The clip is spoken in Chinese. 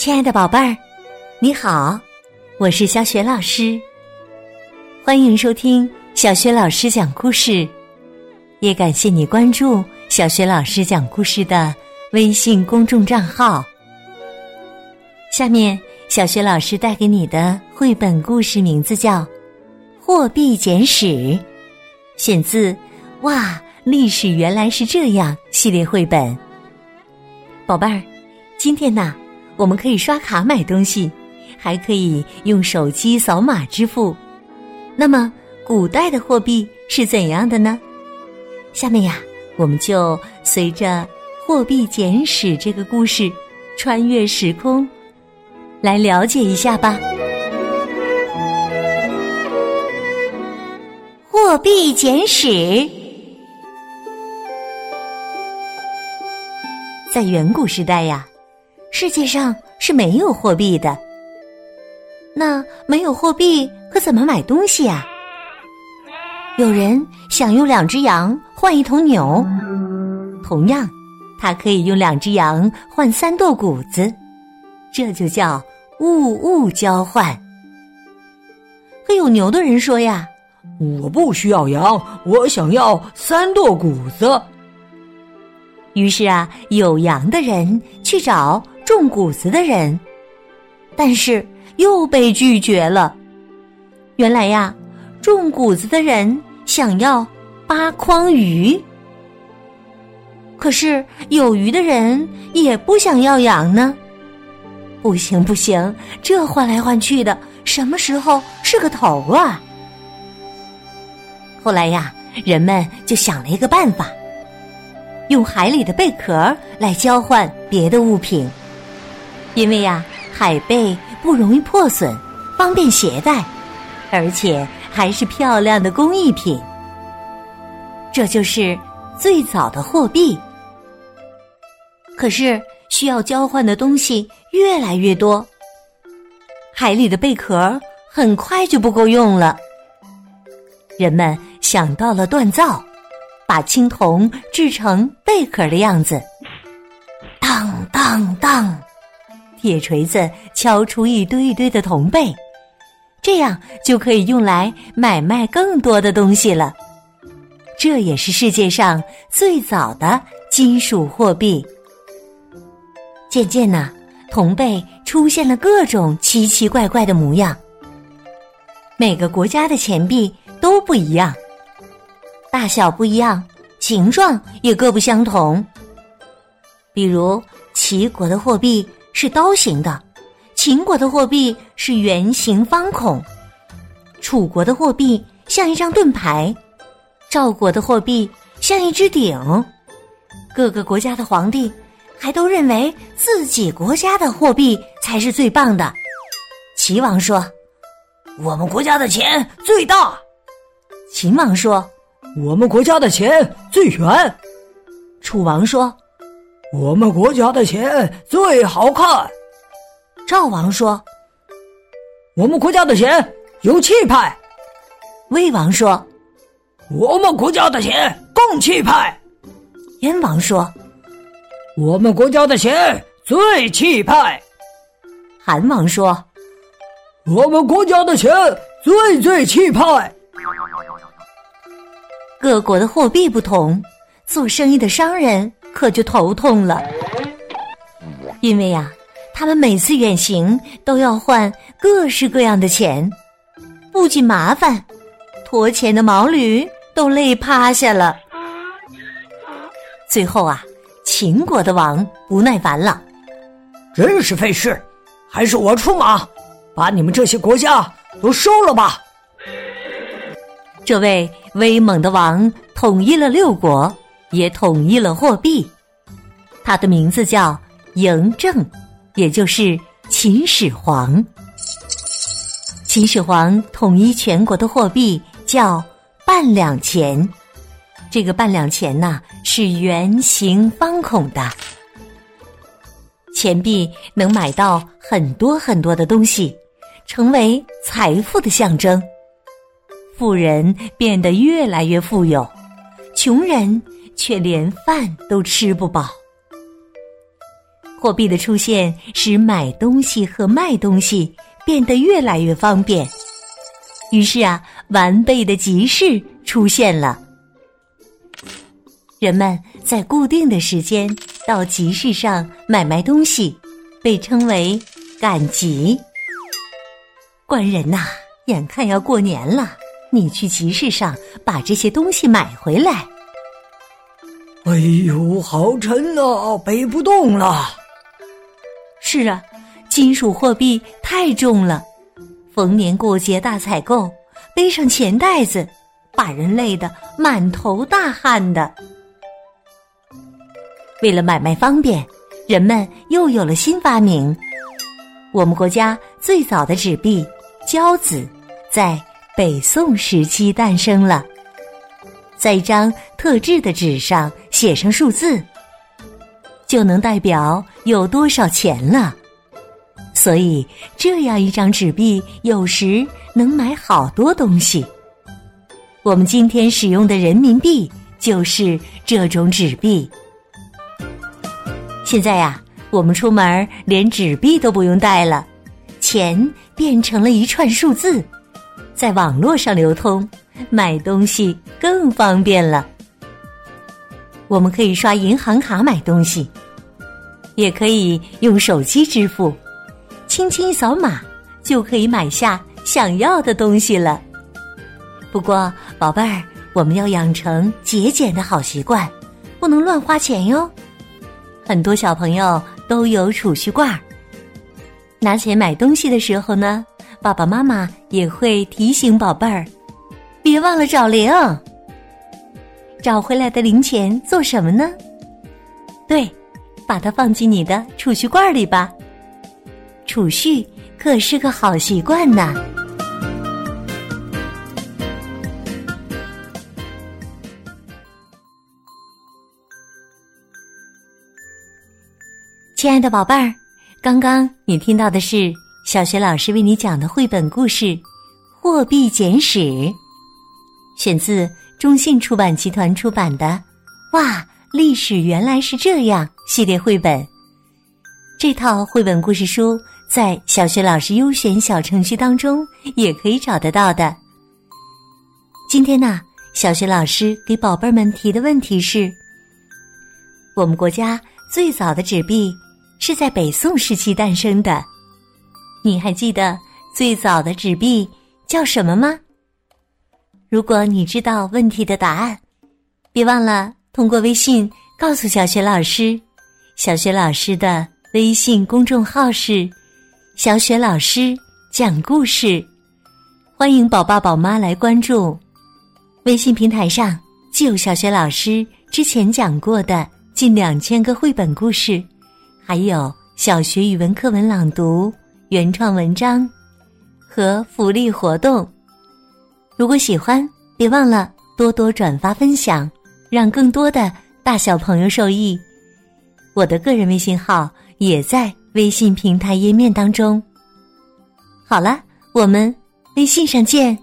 亲爱的宝贝儿，你好，我是小雪老师。欢迎收听小雪老师讲故事，也感谢你关注小雪老师讲故事的微信公众账号。下面，小雪老师带给你的绘本故事名字叫《货币简史》，选自《哇，历史原来是这样》系列绘本。宝贝儿，今天呢，我们可以刷卡买东西，还可以用手机扫码支付。那么，古代的货币是怎样的呢？下面呀，我们就随着《货币简史》这个故事，穿越时空，来了解一下吧。《货币简史》在远古时代呀，世界上是没有货币的。那没有货币，可怎么买东西呀？有人想用两只羊换一头牛，同样，他可以用两只羊换三垛谷子，这就叫物物交换。可有牛的人说呀：“我不需要羊，我想要三垛谷子。”于是啊，有羊的人去找种谷子的人，但是又被拒绝了。原来呀，种谷子的人想要八筐鱼，可是有鱼的人也不想要羊呢。不行不行，这换来换去的，什么时候是个头啊？后来呀，人们就想了一个办法。用海里的贝壳来交换别的物品，因为呀，海贝不容易破损，方便携带，而且还是漂亮的工艺品。这就是最早的货币。可是需要交换的东西越来越多，海里的贝壳很快就不够用了。人们想到了锻造。把青铜制成贝壳的样子，当当当，铁锤子敲出一堆一堆的铜贝，这样就可以用来买卖更多的东西了。这也是世界上最早的金属货币。渐渐呢，铜贝出现了各种奇奇怪怪的模样。每个国家的钱币都不一样。大小不一样，形状也各不相同。比如，齐国的货币是刀形的，秦国的货币是圆形方孔，楚国的货币像一张盾牌，赵国的货币像一只鼎。各个国家的皇帝还都认为自己国家的货币才是最棒的。齐王说：“我们国家的钱最大。”秦王说。我们国家的钱最圆，楚王说：“我们国家的钱最好看。”赵王说：“我们国家的钱有气派。”魏王说：“我们国家的钱更气派。”燕王说：“我们国家的钱最气派。”韩王说：“我们国家的钱最最气派。”各国的货币不同，做生意的商人可就头痛了。因为呀，他们每次远行都要换各式各样的钱，不仅麻烦，驮钱的毛驴都累趴下了。最后啊，秦国的王不耐烦了，真是费事，还是我出马，把你们这些国家都收了吧。这位威猛的王统一了六国，也统一了货币。他的名字叫嬴政，也就是秦始皇。秦始皇统一全国的货币叫半两钱，这个半两钱呐是圆形方孔的。钱币能买到很多很多的东西，成为财富的象征。富人变得越来越富有，穷人却连饭都吃不饱。货币的出现使买东西和卖东西变得越来越方便。于是啊，完备的集市出现了。人们在固定的时间到集市上买卖东西，被称为赶集。官人呐，眼看要过年了，你去集市上把这些东西买回来。哎呦，好沉呐，背不动了。是啊，金属货币太重了。逢年过节大采购，背上钱袋子，把人累得满头大汗的。为了买卖方便，人们又有了新发明。我们国家最早的纸币交子，在北宋时期诞生了。在一张特制的纸上写上数字，就能代表有多少钱了。所以，这样一张纸币有时能买好多东西。我们今天使用的人民币就是这种纸币。现在呀，我们出门连纸币都不用带了，钱变成了一串数字，在网络上流通，买东西更方便了。我们可以刷银行卡买东西，也可以用手机支付。轻轻一扫码，就可以买下想要的东西了。不过，宝贝儿，我们要养成节俭的好习惯，不能乱花钱哟。很多小朋友都有储蓄罐，拿钱买东西的时候呢，爸爸妈妈也会提醒宝贝儿，别忘了找零。找回来的零钱做什么呢？对，把它放进你的储蓄罐里吧。储蓄可是个好习惯呢。亲爱的宝贝儿，刚刚你听到的是小学老师为你讲的绘本故事《货币简史》，选自中信出版集团出版的《哇，历史原来是这样》系列绘本。这套绘本故事书。在小学老师优选小程序当中也可以找得到的。今天呢，小学老师给宝贝们提的问题是：我们国家最早的纸币是在北宋时期诞生的，你还记得最早的纸币叫什么吗？如果你知道问题的答案，别忘了通过微信告诉小学老师。小学老师的微信公众号是。小雪老师讲故事，欢迎宝爸宝妈来关注。微信平台上就有小雪老师之前讲过的近两千个绘本故事，还有小学语文课文朗读、原创文章和福利活动。如果喜欢，别忘了多多转发分享，让更多的大小朋友受益。我的个人微信号也在。微信平台页面当中。好了，我们微信上见。